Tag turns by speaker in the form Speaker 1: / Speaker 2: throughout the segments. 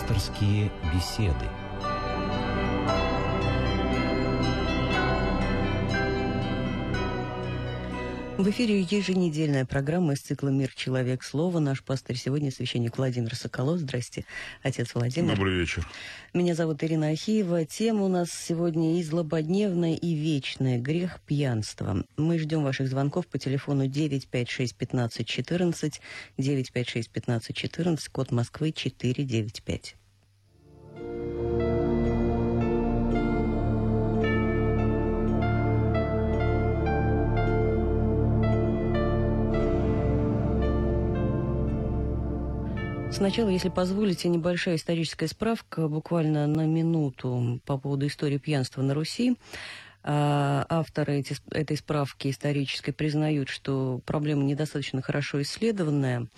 Speaker 1: Пасторские беседы.
Speaker 2: В эфире еженедельная программа из цикла «Мир. Человек. Слово». Наш пастор сегодня священник Владимир Соколов. Здрасте, отец Владимир.
Speaker 3: Добрый вечер.
Speaker 2: Меня зовут Ирина Ахиева. Тема у нас сегодня и злободневная, и вечная. Грех пьянства. Мы ждем ваших звонков по телефону 956 15 14, 956 15 14, код Москвы 495. Сначала, если позволите, небольшая историческая справка, буквально на минуту по поводу истории пьянства на Руси. А, авторы эти, этой справки исторической признают, что проблема недостаточно хорошо исследованная.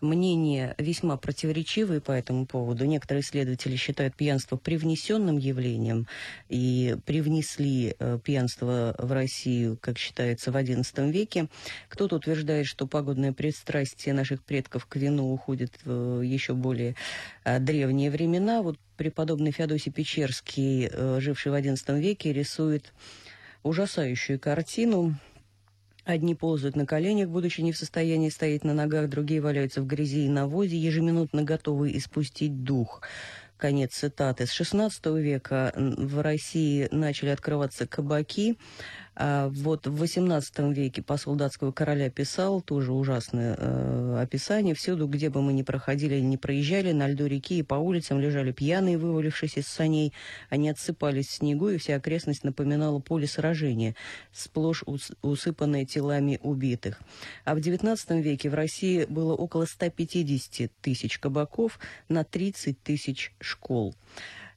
Speaker 2: Мнения весьма противоречивые по этому поводу. Некоторые исследователи считают пьянство привнесенным явлением и привнесли э, пьянство в Россию, как считается, в XI веке. Кто-то утверждает, что пагубное пристрастие наших предков к вину уходит в еще более э, древние времена. Вот преподобный Феодосий Печерский, э, живший в XI веке, рисует ужасающую картину Одни ползают на коленях, будучи не в состоянии стоять на ногах, другие валяются в грязи и навозе, ежеминутно готовые испустить дух. Конец цитаты. С XVI века в России начали открываться кабаки, вот в XVIII веке посол датского короля писал, тоже ужасное э, описание, всюду, где бы мы ни проходили или не проезжали, на льду реки и по улицам лежали пьяные, вывалившись из саней, они отсыпались в снегу, и вся окрестность напоминала поле сражения, сплошь ус усыпанное телами убитых. А в XIX веке в России было около 150 тысяч кабаков на 30 тысяч школ.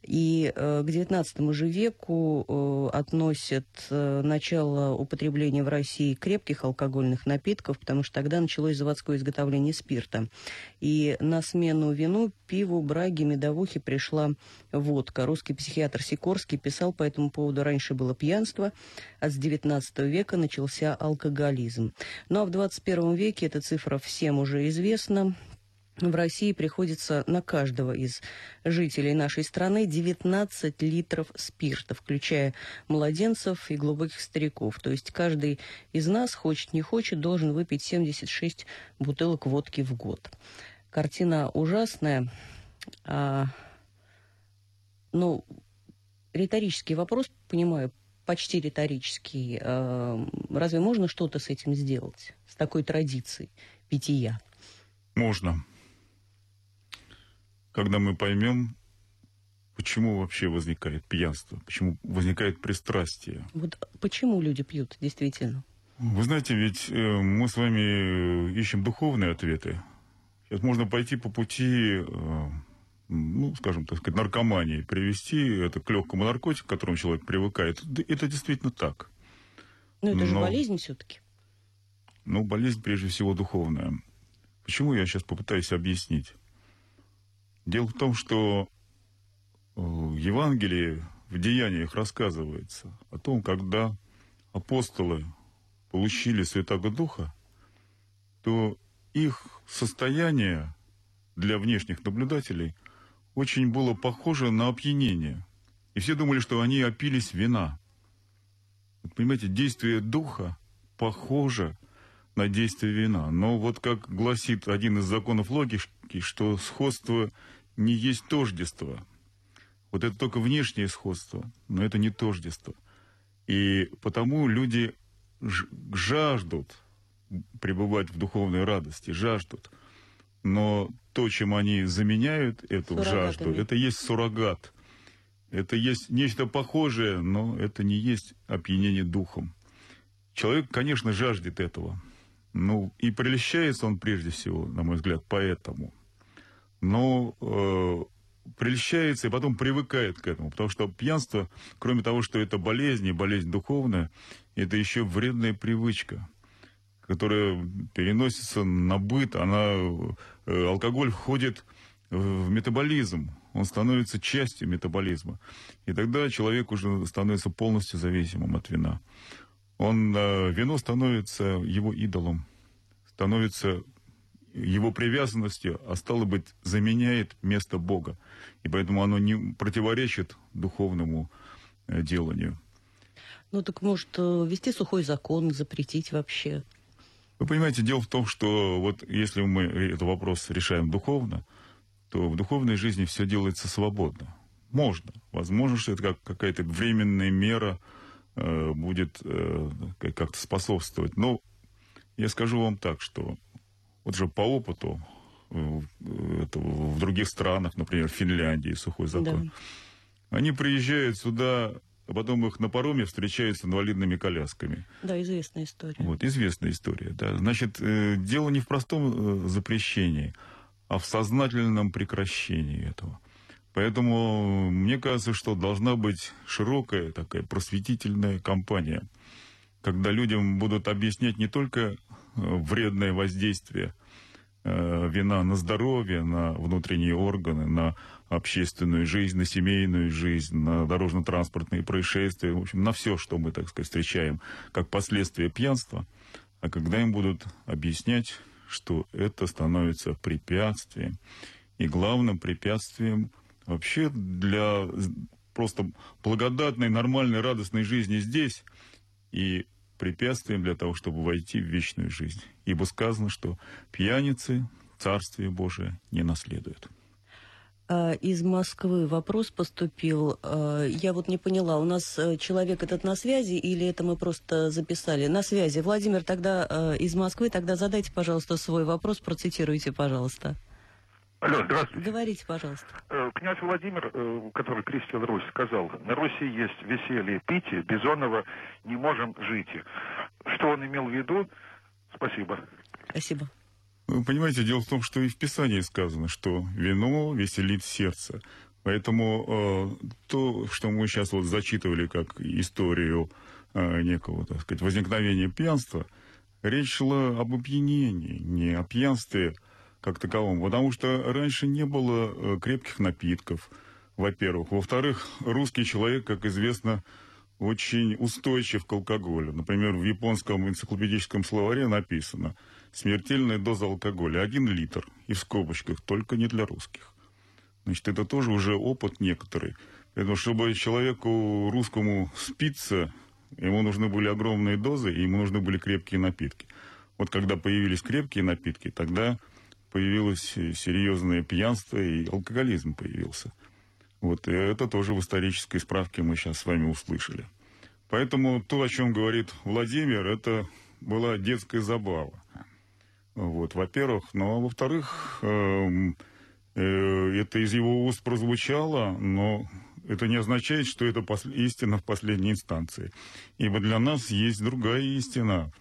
Speaker 2: И э, к XIX же веку э, относят э, начало употребления в России крепких алкогольных напитков, потому что тогда началось заводское изготовление спирта. И на смену вину, пиву, браге, медовухе пришла водка. Русский психиатр Сикорский писал по этому поводу, раньше было пьянство, а с XIX века начался алкоголизм. Ну а в XXI веке эта цифра всем уже известна в России приходится на каждого из жителей нашей страны 19 литров спирта, включая младенцев и глубоких стариков. То есть каждый из нас, хочет не хочет, должен выпить 76 бутылок водки в год. Картина ужасная. А, ну, риторический вопрос, понимаю, почти риторический. А, разве можно что-то с этим сделать, с такой традицией питья?
Speaker 3: Можно когда мы поймем, почему вообще возникает пьянство, почему возникает пристрастие.
Speaker 2: Вот почему люди пьют, действительно?
Speaker 3: Вы знаете, ведь э, мы с вами э, ищем духовные ответы. Сейчас можно пойти по пути, э, ну, скажем так сказать, наркомании, привести это к легкому наркотику, к которому человек привыкает. Это действительно так.
Speaker 2: Но это Но, же болезнь все-таки.
Speaker 3: Ну, болезнь прежде всего духовная. Почему я сейчас попытаюсь объяснить? Дело в том, что э, в Евангелии, в деяниях рассказывается о том, когда апостолы получили Святого Духа, то их состояние для внешних наблюдателей очень было похоже на опьянение. И все думали, что они опились вина. Понимаете, действие Духа похоже на действие вина. Но вот как гласит один из законов логики, что сходство не есть тождество. Вот это только внешнее сходство, но это не тождество. И потому люди жаждут пребывать в духовной радости, жаждут. Но то, чем они заменяют эту жажду, это есть суррогат. Это есть нечто похожее, но это не есть опьянение духом. Человек, конечно, жаждет этого. Ну, и прельщается он прежде всего, на мой взгляд, поэтому – но э, прельщается и потом привыкает к этому. Потому что пьянство, кроме того, что это болезнь, и болезнь духовная, это еще вредная привычка, которая переносится на быт. Она, э, алкоголь входит в метаболизм, он становится частью метаболизма. И тогда человек уже становится полностью зависимым от вина. Он, э, вино становится его идолом, становится его привязанностью, а стало быть, заменяет место Бога. И поэтому оно не противоречит духовному э, деланию.
Speaker 2: Ну так может э, ввести сухой закон, запретить вообще?
Speaker 3: Вы понимаете, дело в том, что вот если мы этот вопрос решаем духовно, то в духовной жизни все делается свободно. Можно. Возможно, что это как какая-то временная мера э, будет э, как-то способствовать. Но я скажу вам так, что вот же по опыту э, это, в других странах, например, в Финляндии, сухой закон, да. они приезжают сюда, а потом их на пароме встречают с инвалидными колясками.
Speaker 2: Да, известная история.
Speaker 3: Вот, известная история, да. Значит, э, дело не в простом э, запрещении, а в сознательном прекращении этого. Поэтому мне кажется, что должна быть широкая такая просветительная кампания, когда людям будут объяснять не только вредное воздействие э, вина на здоровье, на внутренние органы, на общественную жизнь, на семейную жизнь, на дорожно-транспортные происшествия, в общем, на все, что мы, так сказать, встречаем как последствия пьянства, а когда им будут объяснять, что это становится препятствием, и главным препятствием вообще для просто благодатной, нормальной, радостной жизни здесь и препятствием для того, чтобы войти в вечную жизнь. Ибо сказано, что пьяницы Царствие Божие не наследуют.
Speaker 2: А, из Москвы вопрос поступил. А, я вот не поняла, у нас э, человек этот на связи или это мы просто записали? На связи. Владимир, тогда э, из Москвы, тогда задайте, пожалуйста, свой вопрос, процитируйте, пожалуйста.
Speaker 4: Алло, здравствуйте.
Speaker 2: Говорите, пожалуйста.
Speaker 4: Э, князь Владимир, э, который крестил Русь, сказал, на Руси есть веселье, питие, Бизонова не можем жить. Что он имел в виду? Спасибо.
Speaker 2: Спасибо.
Speaker 3: Вы понимаете, дело в том, что и в Писании сказано, что вино веселит сердце. Поэтому э, то, что мы сейчас вот зачитывали как историю э, некого, так сказать, возникновения пьянства, речь шла об опьянении, не о пьянстве, как таковом. Потому что раньше не было э, крепких напитков, во-первых. Во-вторых, русский человек, как известно, очень устойчив к алкоголю. Например, в японском энциклопедическом словаре написано «смертельная доза алкоголя – один литр». И в скобочках «только не для русских». Значит, это тоже уже опыт некоторый. Поэтому, чтобы человеку русскому спиться, ему нужны были огромные дозы, и ему нужны были крепкие напитки. Вот когда появились крепкие напитки, тогда появилось серьезное пьянство и алкоголизм появился. Вот и это тоже в исторической справке мы сейчас с вами услышали. Поэтому то, о чем говорит Владимир, это была детская забава. Вот, во-первых. Ну, а во-вторых, э, э, это из его уст прозвучало, но это не означает, что это истина в последней инстанции. Ибо для нас есть другая истина,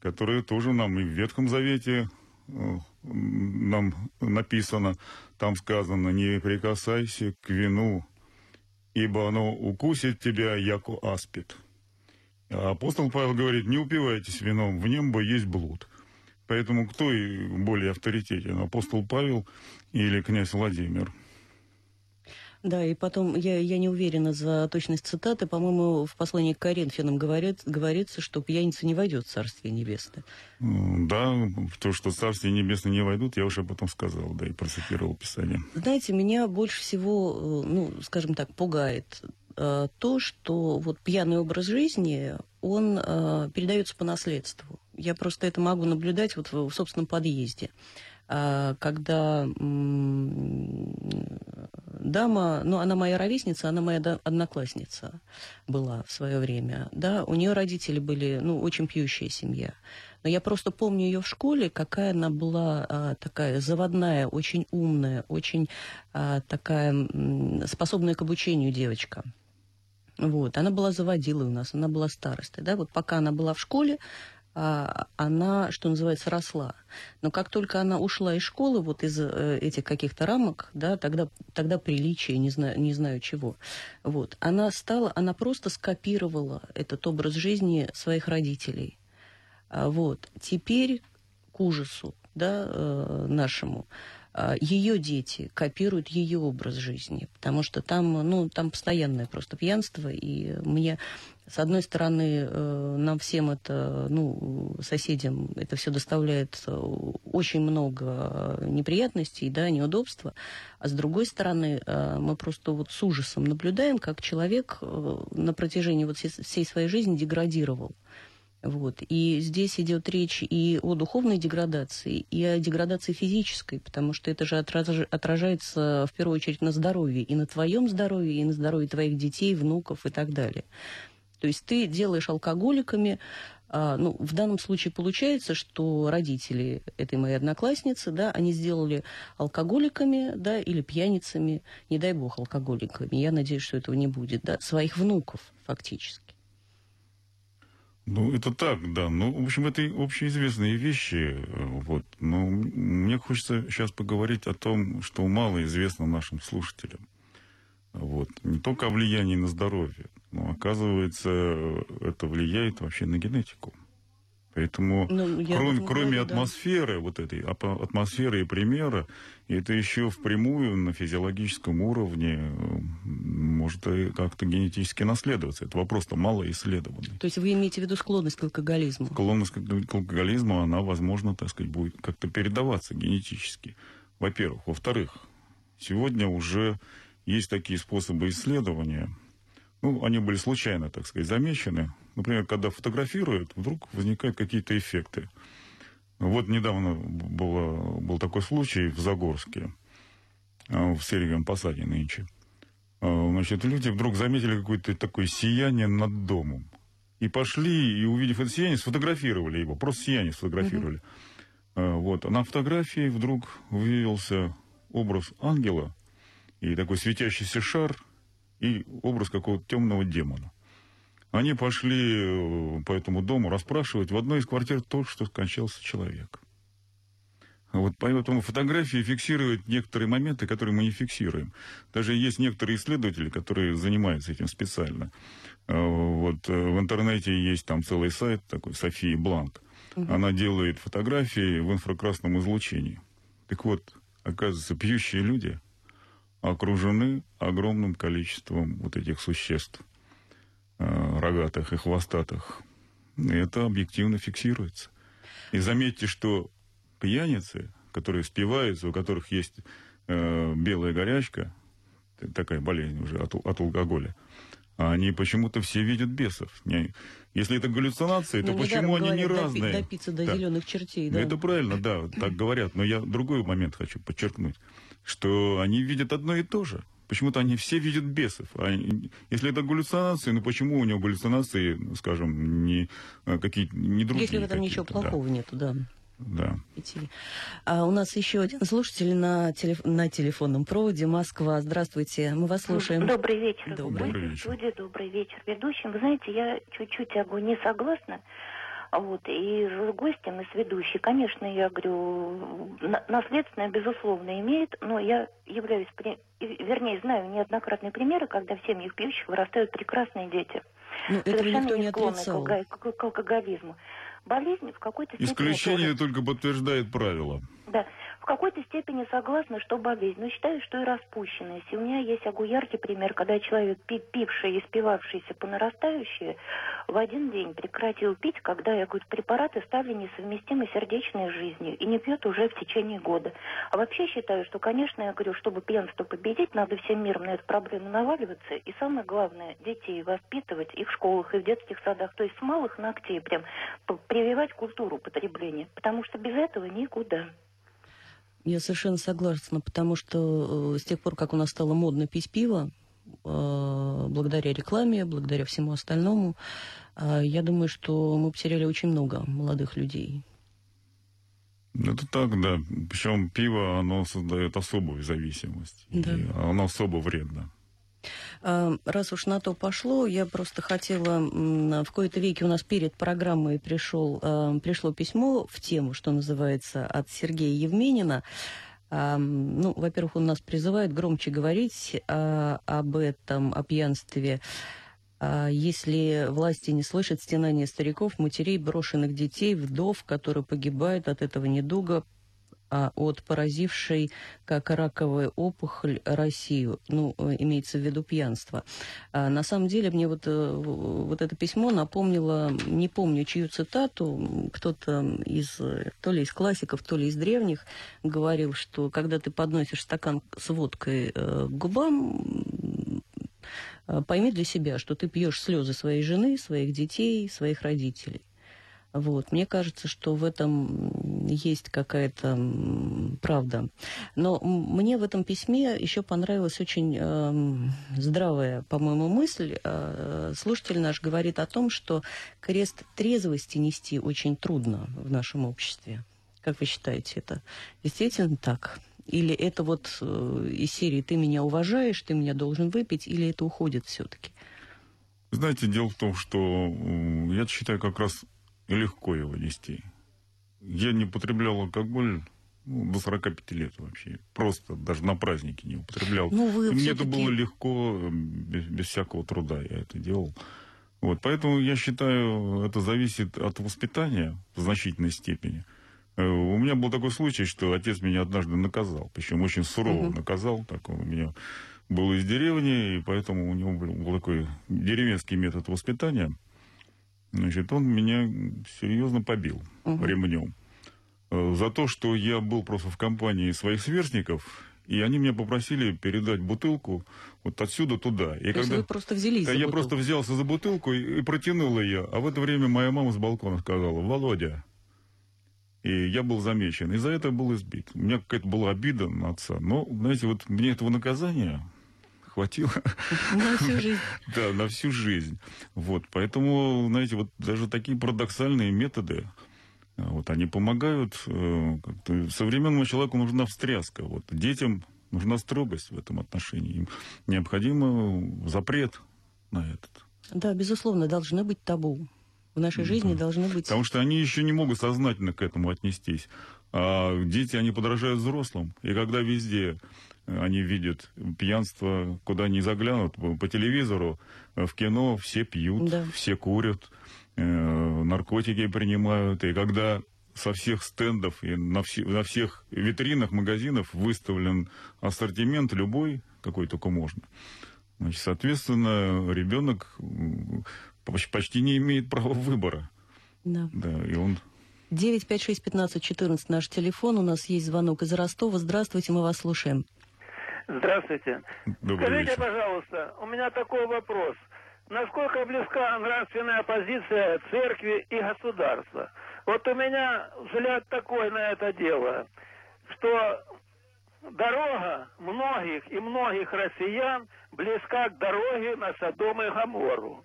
Speaker 3: которая тоже нам и в Ветхом Завете э, нам написано, там сказано, не прикасайся к вину, ибо оно укусит тебя, яко аспид. А апостол Павел говорит, не упивайтесь вином, в нем бы есть блуд. Поэтому кто более авторитетен, апостол Павел или князь Владимир?
Speaker 2: Да, и потом, я, я не уверена за точность цитаты, по-моему, в послании к Коринфянам говорит, говорится, что пьяница не войдет в Царствие Небесное.
Speaker 3: Да, то, что в Царствие Небесное не войдут, я уже потом сказал, да, и процитировал Писание.
Speaker 2: Знаете, меня больше всего, э, ну, скажем так, пугает э, то, что вот пьяный образ жизни, он э, передается по наследству. Я просто это могу наблюдать вот в, в собственном подъезде. А, когда дама, ну, она моя ровесница, она моя одноклассница была в свое время, да, у нее родители были, ну, очень пьющая семья. Но я просто помню ее в школе, какая она была а, такая заводная, очень умная, очень а, такая способная к обучению девочка. Вот, она была заводилой у нас, она была старостой, да, вот пока она была в школе, она, что называется, росла. Но как только она ушла из школы, вот из э, этих каких-то рамок, да, тогда, тогда приличие, не знаю, не знаю чего, вот, она стала, она просто скопировала этот образ жизни своих родителей. А, вот, теперь к ужасу, да, э, нашему, а, ее дети копируют ее образ жизни, потому что там, ну, там постоянное просто пьянство, и мне С одной стороны, э, нам всем это, ну, соседям это все доставляет э, очень много неприятностей, да, неудобства. А с другой стороны, э, мы просто вот с ужасом наблюдаем, как человек на протяжении вот всей своей жизни деградировал. Вот. И здесь идет речь и о духовной деградации, и о деградации физической, потому что это же отражается в первую очередь на здоровье, и на твоем здоровье, и на здоровье твоих детей, внуков и так далее. То есть ты делаешь алкоголиками, а, ну, в данном случае получается, что родители этой моей одноклассницы, да, они сделали алкоголиками, да, или пьяницами, не дай бог, алкоголиками. Я надеюсь, что этого не будет, да, своих внуков фактически.
Speaker 3: Ну, это так, да. Ну, в общем, это общеизвестные вещи. Э, вот. Но мне хочется сейчас поговорить о том, что мало известно нашим слушателям. Вот. Не только о влиянии на здоровье, но, оказывается, это влияет вообще на генетику. Поэтому, ну, кроме, кроме говорю, атмосферы, да. вот этой атмосферы и примера, это еще впрямую на физиологическом уровне может как-то генетически наследоваться. Это вопрос-то мало исследованный.
Speaker 2: То есть вы имеете в виду склонность к алкоголизму?
Speaker 3: Склонность к алкоголизму, она, возможно, так сказать, будет как-то передаваться генетически. Во-первых. Во-вторых, сегодня уже есть такие способы исследования. Ну, они были случайно, так сказать, замечены Например, когда фотографируют, вдруг возникают какие-то эффекты. Вот недавно было, был такой случай в Загорске, а, в Сергиевом посаде нынче. А, значит, люди вдруг заметили какое-то такое сияние над домом. И пошли, и увидев это сияние, сфотографировали его. Просто сияние сфотографировали. Mm-hmm. Вот. А на фотографии вдруг вывелся образ ангела и такой светящийся шар, и образ какого-то темного демона. Они пошли э, по этому дому расспрашивать. В одной из квартир только что скончался человек. Вот поэтому фотографии фиксируют некоторые моменты, которые мы не фиксируем. Даже есть некоторые исследователи, которые занимаются этим специально. Э, вот э, в интернете есть там целый сайт такой, Софии Бланк. Угу. Она делает фотографии в инфракрасном излучении. Так вот, оказывается, пьющие люди окружены огромным количеством вот этих существ. Э, рогатых и хвостатых. Это объективно фиксируется. И заметьте, что пьяницы, которые спиваются, у которых есть э, белая горячка, такая болезнь уже от, от алкоголя, они почему-то все видят бесов. Если это галлюцинации, ну, то почему они не разные?
Speaker 2: Допиться до да. зеленых чертей, да.
Speaker 3: Ну, это правильно, да, так говорят. Но я другой момент хочу подчеркнуть, что они видят одно и то же. Почему-то они все видят бесов. А если это галлюцинации, ну почему у него галлюцинации, скажем, не э, какие-то не другие?
Speaker 2: Если в этом ничего плохого да. нету, да.
Speaker 3: Да.
Speaker 2: А у нас еще один слушатель на, телеф... на телефонном проводе. Москва. Здравствуйте. Мы вас слушаем.
Speaker 5: Добрый вечер.
Speaker 3: Добрый, добрый вечер.
Speaker 5: Студия, добрый вечер. Ведущим. Вы знаете, я чуть-чуть не согласна вот, и с гостем, и с ведущей. Конечно, я говорю, наследственное, безусловно, имеет, но я являюсь, вернее, знаю неоднократные примеры, когда в семьях пьющих вырастают прекрасные дети.
Speaker 2: Ну, это никто не отрицал.
Speaker 5: К, к, к алкоголизму. Болезнь в какой-то
Speaker 3: степени... Исключение тоже... только подтверждает правило.
Speaker 5: Да в какой-то степени согласна, что болезнь, но считаю, что и распущенность. И у меня есть огу яркий пример, когда человек, пивший и спивавшийся по нарастающей, в один день прекратил пить, когда, я говорю, препараты стали несовместимы сердечной жизнью и не пьет уже в течение года. А вообще считаю, что, конечно, я говорю, чтобы пьянство победить, надо всем миром на эту проблему наваливаться. И самое главное, детей воспитывать и в школах, и в детских садах. То есть с малых ногтей прям прививать культуру потребления. Потому что без этого никуда.
Speaker 2: Я совершенно согласна, потому что э, с тех пор, как у нас стало модно пить пиво, э, благодаря рекламе, благодаря всему остальному, э, я думаю, что мы потеряли очень много молодых людей.
Speaker 3: Это так, да. Причем пиво, оно создает особую зависимость. Да. И оно особо вредно.
Speaker 2: А, раз уж на то пошло, я просто хотела... В кои-то веке у нас перед программой пришел, а, пришло письмо в тему, что называется, от Сергея Евменина. А, ну, во-первых, он нас призывает громче говорить об этом, о пьянстве. Если власти не слышат стенания стариков, матерей, брошенных детей, вдов, которые погибают от этого недуга, от поразившей, как раковая опухоль, Россию. Ну, э, имеется в виду пьянство. А на самом деле мне вот, э, вот это письмо напомнило, не помню чью цитату, кто-то из, то ли из классиков, то ли из древних, говорил, что когда ты подносишь стакан с водкой к губам, пойми для себя, что ты пьешь слезы своей жены, своих детей, своих родителей. Вот. Мне кажется, что в этом есть какая-то правда. Но мне в этом письме еще понравилась очень э, здравая, по-моему, мысль. Э, слушатель наш говорит о том, что крест трезвости нести очень трудно в нашем обществе. Как вы считаете, это действительно так? Или это вот э, из серии «ты меня уважаешь, ты меня должен выпить», или это уходит все-таки?
Speaker 3: Знаете, дело в том, что я считаю как раз легко его нести. Я не употреблял алкоголь ну, до 45 лет вообще. Просто даже на праздники не употреблял. Ну, вы мне это было легко, без, без всякого труда я это делал. Вот, поэтому я считаю, это зависит от воспитания в значительной степени. Э, у меня был такой случай, что отец меня однажды наказал, причем очень сурово угу. наказал. Так он у меня был из деревни, и поэтому у него был, был такой деревенский метод воспитания – Значит, он меня серьезно побил угу. ремнем. Э, за то, что я был просто в компании своих сверстников, и они меня попросили передать бутылку вот отсюда туда. И
Speaker 2: то когда, вы просто взялись
Speaker 3: Я бутылку. просто взялся за бутылку и, и протянул ее. А в это время моя мама с балкона сказала, Володя. И я был замечен. И за это был избит. У меня какая-то была обида на отца. Но, знаете, вот мне этого наказания хватило.
Speaker 2: На всю жизнь.
Speaker 3: Да, на всю жизнь. Вот, поэтому, знаете, вот даже такие парадоксальные методы, э, вот они помогают. Э, современному человеку нужна встряска. Вот детям нужна строгость в этом отношении. Им необходим запрет на этот.
Speaker 2: Да, безусловно, должны быть табу. В нашей жизни да. должны быть...
Speaker 3: Потому что они еще не могут сознательно к этому отнестись. А дети, они подражают взрослым. И когда везде они видят пьянство, куда ни заглянут, по телевизору, в кино все пьют, да. все курят, э, наркотики принимают. И когда со всех стендов и на, все, на всех витринах магазинов выставлен ассортимент любой, какой только можно, значит, соответственно, ребенок почти не имеет права выбора.
Speaker 2: Да.
Speaker 3: Да, и он
Speaker 2: 956-15-14 наш телефон. У нас есть звонок из Ростова. Здравствуйте, мы вас слушаем.
Speaker 6: Здравствуйте.
Speaker 3: Добрый
Speaker 6: Скажите,
Speaker 3: вечер.
Speaker 6: пожалуйста, у меня такой вопрос. Насколько близка нравственная позиция церкви и государства? Вот у меня взгляд такой на это дело, что дорога многих и многих россиян близка к дороге на Содом и Гамору.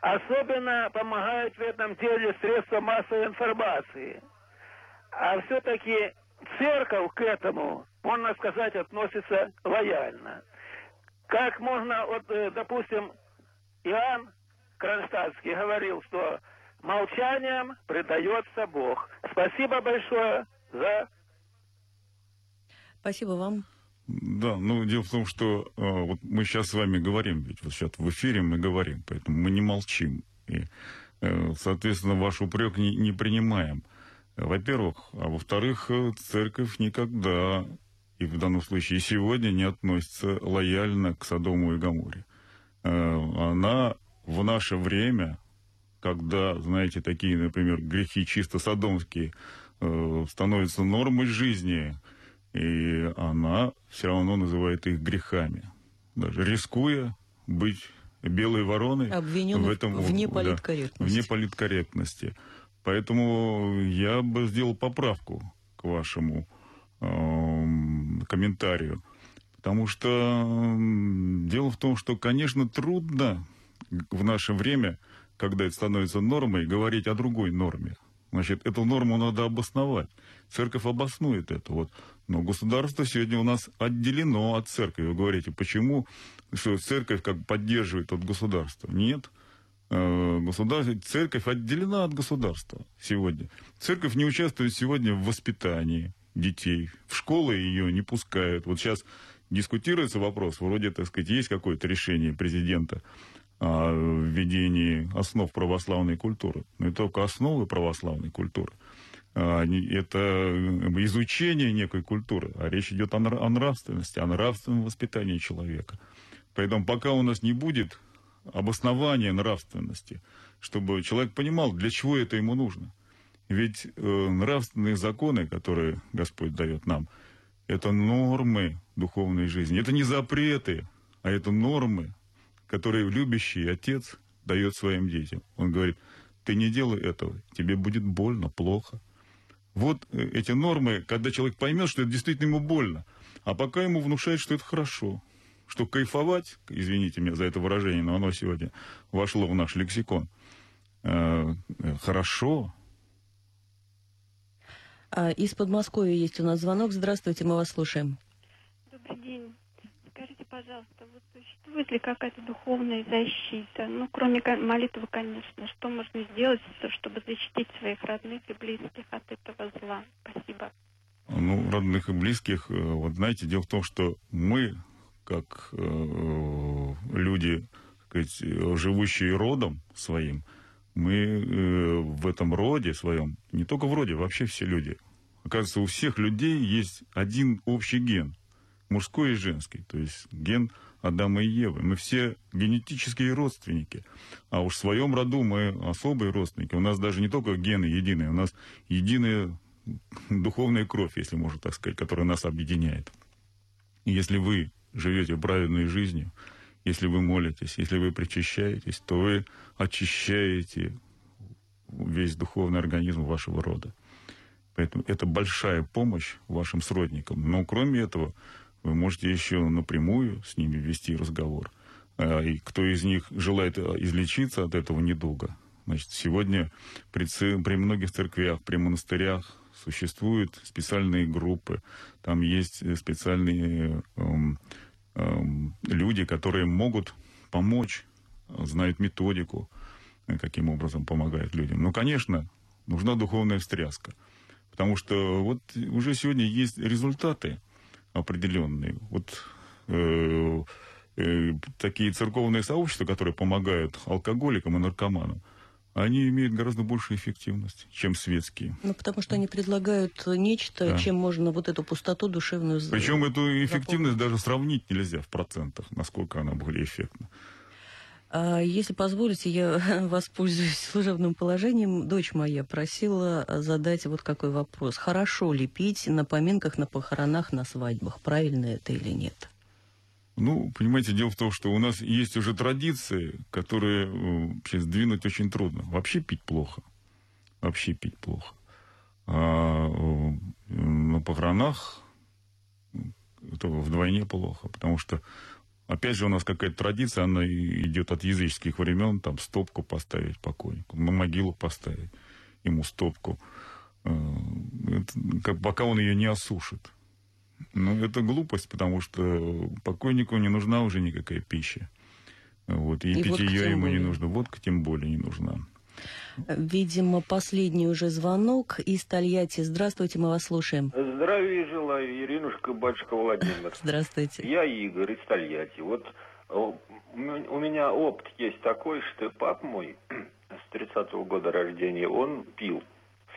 Speaker 6: Особенно помогают в этом деле средства массовой информации. А все-таки церковь к этому можно сказать, относится лояльно. Как можно, вот, э, допустим, Иоанн Кронштадтский говорил, что молчанием предается Бог. Спасибо большое за...
Speaker 2: Спасибо вам.
Speaker 3: Да, ну дело в том, что э, вот мы сейчас с вами говорим, ведь вот сейчас в эфире мы говорим, поэтому мы не молчим. И, э, соответственно, ваш упрек не, не принимаем. Во-первых, а во-вторых, э, церковь никогда и в данном случае и сегодня не относится лояльно к Содому и Гаморе. Э, она в наше время, когда, знаете, такие, например, грехи чисто содомские э, становятся нормой жизни, и она все равно называет их грехами. Даже рискуя быть белой вороной
Speaker 2: в этом вне политкорректности.
Speaker 3: Да, вне политкорректности. Поэтому я бы сделал поправку к вашему Эм, комментарию. Потому что дело в том, что, конечно, трудно в наше время, когда это становится нормой, говорить о другой норме. Значит, эту норму надо обосновать. Церковь обоснует это. Вот. Но государство сегодня у нас отделено от церкви. Вы говорите, почему что церковь как поддерживает от государства? Нет. Э, государство, церковь отделена от государства сегодня. Церковь не участвует сегодня в воспитании, детей. В школы ее не пускают. Вот сейчас дискутируется вопрос, вроде, так сказать, есть какое-то решение президента о введении основ православной культуры. Но это только основы православной культуры. а, это изучение некой культуры, а речь идет о нравственности, о нравственном воспитании человека. Поэтому пока у нас не будет обоснования нравственности, чтобы человек понимал, для чего это ему нужно. Ведь э, нравственные законы, которые Господь дает нам, это нормы духовной жизни. Это не запреты, а это нормы, которые любящий отец дает своим детям. Он говорит, ты не делай этого, тебе будет больно, плохо. Вот э, эти нормы, когда человек поймет, что это действительно ему больно, а пока ему внушает, что это хорошо, что кайфовать, извините меня за это выражение, но оно сегодня вошло в наш лексикон, э, хорошо.
Speaker 2: А, из Подмосковья есть у нас звонок. Здравствуйте, мы вас слушаем.
Speaker 7: Добрый день. Скажите, пожалуйста, вот существует ли какая-то духовная защита? Ну, кроме молитвы, конечно. Что можно сделать, чтобы защитить своих родных и близких от этого зла? Спасибо.
Speaker 3: Ну, родных и близких, э, вот знаете, дело в том, что мы, как э, люди, так сказать, живущие родом своим, мы э, в этом роде своем, не только в роде, вообще все люди, оказывается, у всех людей есть один общий ген, мужской и женский, то есть ген Адама и Евы. Мы все генетические родственники. А уж в своем роду мы особые родственники. У нас даже не только гены единые, у нас единая духовная кровь, если можно так сказать, которая нас объединяет. Если вы живете праведной жизнью, если вы молитесь, если вы причащаетесь, то вы очищаете весь духовный организм вашего рода. Поэтому это большая помощь вашим сродникам. Но кроме этого, вы можете еще напрямую с ними вести разговор. А, и кто из них желает а, излечиться от этого недуга. Значит, сегодня при, при многих церквях, при монастырях существуют специальные группы. Там есть специальные эм, эм, люди, которые могут помочь, знают методику, э, каким образом помогают людям. Но, конечно, нужна духовная встряска. Потому что вот уже сегодня есть результаты определенные. Вот э, э, такие церковные сообщества, которые помогают алкоголикам и наркоманам, они имеют гораздо большую эффективность, чем светские.
Speaker 2: Ну, потому что они предлагают нечто, да. чем можно вот эту пустоту душевную
Speaker 3: Причем эту эффективность даже сравнить нельзя в процентах, насколько она более эффектна.
Speaker 2: А, если позволите, я воспользуюсь служебным положением. Дочь моя просила задать вот какой вопрос. Хорошо ли пить на поминках, на похоронах, на свадьбах? Правильно это или нет?
Speaker 3: Ну, понимаете, дело в том, что у нас есть уже традиции, которые э, вообще сдвинуть очень трудно. Вообще пить плохо. Вообще пить плохо. А э, на похоронах это вдвойне плохо, потому что Опять же, у нас какая-то традиция, она идет от языческих времен, там стопку поставить покойнику, на могилу поставить ему стопку, э, это, пока он ее не осушит. Но это глупость, потому что покойнику не нужна уже никакая пища. Вот, и, и питье ему более. не нужно, водка тем более не нужна.
Speaker 2: Видимо, последний уже звонок из Тольятти. Здравствуйте, мы вас слушаем.
Speaker 8: Здравия желаю, Иринушка, батюшка Владимир.
Speaker 2: Здравствуйте.
Speaker 8: Я Игорь из Тольятти. Вот у меня опыт есть такой, что пап мой с 30-го года рождения, он пил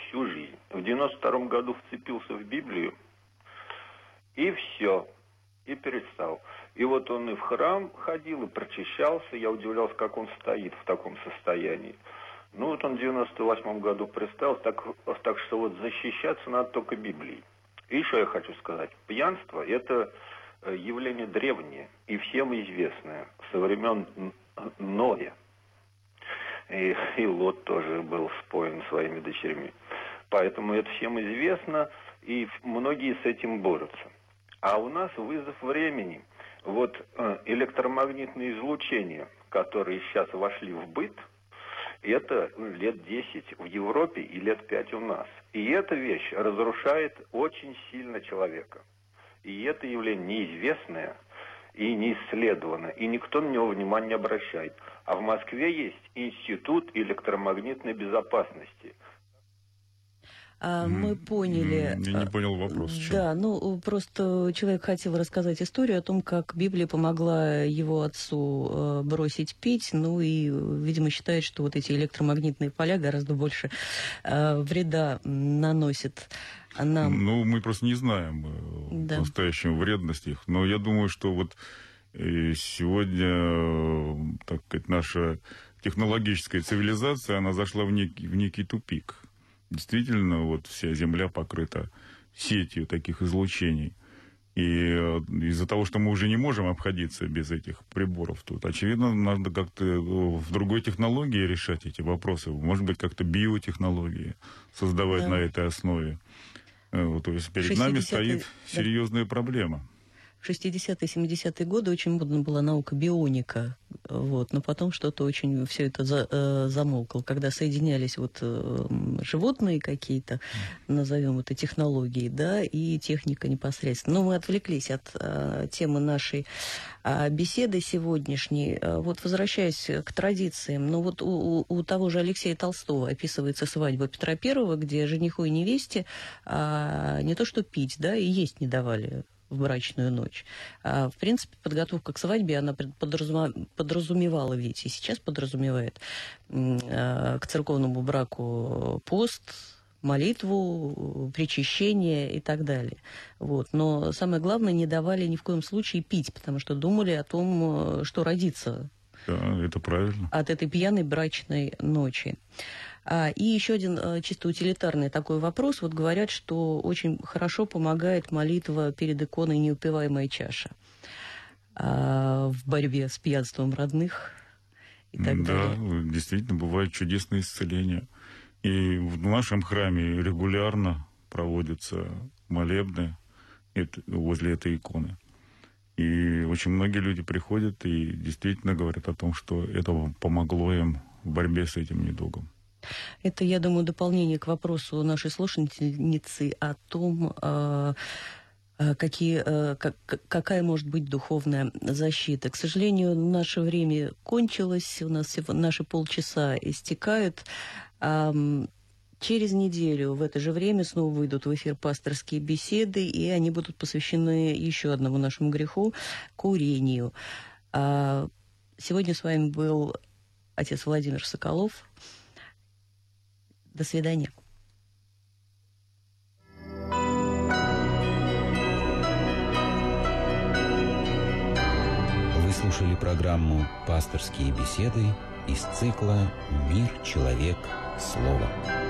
Speaker 8: всю жизнь. В 92-м году вцепился в Библию, и все, и перестал. И вот он и в храм ходил, и прочищался. Я удивлялся, как он стоит в таком состоянии. Ну вот он в 98 году пристал, так, так что вот защищаться надо только Библией. И еще я хочу сказать. Пьянство – это э, явление древнее и всем известное со времен Ноя. И, и Лот тоже был споен своими дочерьми. Поэтому это всем известно, и многие с этим борются. А у нас вызов времени. Вот э, электромагнитные излучения, которые сейчас вошли в быт – это лет 10 в Европе и лет 5 у нас. И эта вещь разрушает очень сильно человека. И это явление неизвестное и не исследовано, и никто на него внимания не обращает. А в Москве есть Институт электромагнитной безопасности.
Speaker 2: А, мы поняли.
Speaker 3: Я не
Speaker 2: а,
Speaker 3: понял вопрос.
Speaker 2: Да, ну просто человек хотел рассказать историю о том, как Библия помогла его отцу э, бросить пить, ну и, видимо, считает, что вот эти электромагнитные поля гораздо больше э, вреда наносят нам.
Speaker 3: Ну, мы просто не знаем э, да. по-настоящему вредность их. Но я думаю, что вот сегодня, так сказать, наша технологическая цивилизация, она зашла в некий, в некий тупик действительно вот вся Земля покрыта сетью таких излучений. И э, из-за того, что мы уже не можем обходиться без этих приборов тут, очевидно, надо как-то э, в другой технологии решать эти вопросы. Может быть, как-то биотехнологии создавать да. на этой основе. Э, вот, то есть перед нами стоит серьезная да. проблема.
Speaker 2: 60-е, 70-е годы очень модна была наука бионика, вот, но потом что-то очень все это за, э, замолкло, когда соединялись вот э, животные какие-то, назовем это технологии, да, и техника непосредственно. Но мы отвлеклись от э, темы нашей э, беседы сегодняшней. Э, вот возвращаясь к традициям, ну вот у, у того же Алексея Толстого описывается свадьба Петра Первого, где жениху и невесте э, не то что пить, да, и есть не давали в брачную ночь. А, в принципе, подготовка к свадьбе, она подразумевала ведь и сейчас подразумевает а, к церковному браку пост, молитву, причащение и так далее. Вот. Но самое главное, не давали ни в коем случае пить, потому что думали о том, что родится.
Speaker 3: Да, это правильно.
Speaker 2: От этой пьяной брачной ночи. А, и еще один э, чисто утилитарный такой вопрос. Вот говорят, что очень хорошо помогает молитва перед иконой «Неупиваемая чаша» а, в борьбе с пьянством родных и так
Speaker 3: да,
Speaker 2: далее.
Speaker 3: Да, действительно, бывают чудесные исцеления. И в нашем храме регулярно проводятся молебны возле этой иконы. И очень многие люди приходят и действительно говорят о том, что это помогло им в борьбе с этим недугом.
Speaker 2: Это, я думаю, дополнение к вопросу нашей слушательницы о том, а, а, какие, а, как, какая может быть духовная защита. К сожалению, наше время кончилось, у нас наши полчаса истекают. Через неделю в это же время снова выйдут в эфир пасторские беседы, и они будут посвящены еще одному нашему греху – курению. Сегодня с вами был отец Владимир Соколов. До свидания.
Speaker 1: Вы слушали программу «Пасторские беседы» из цикла «Мир, человек, слово».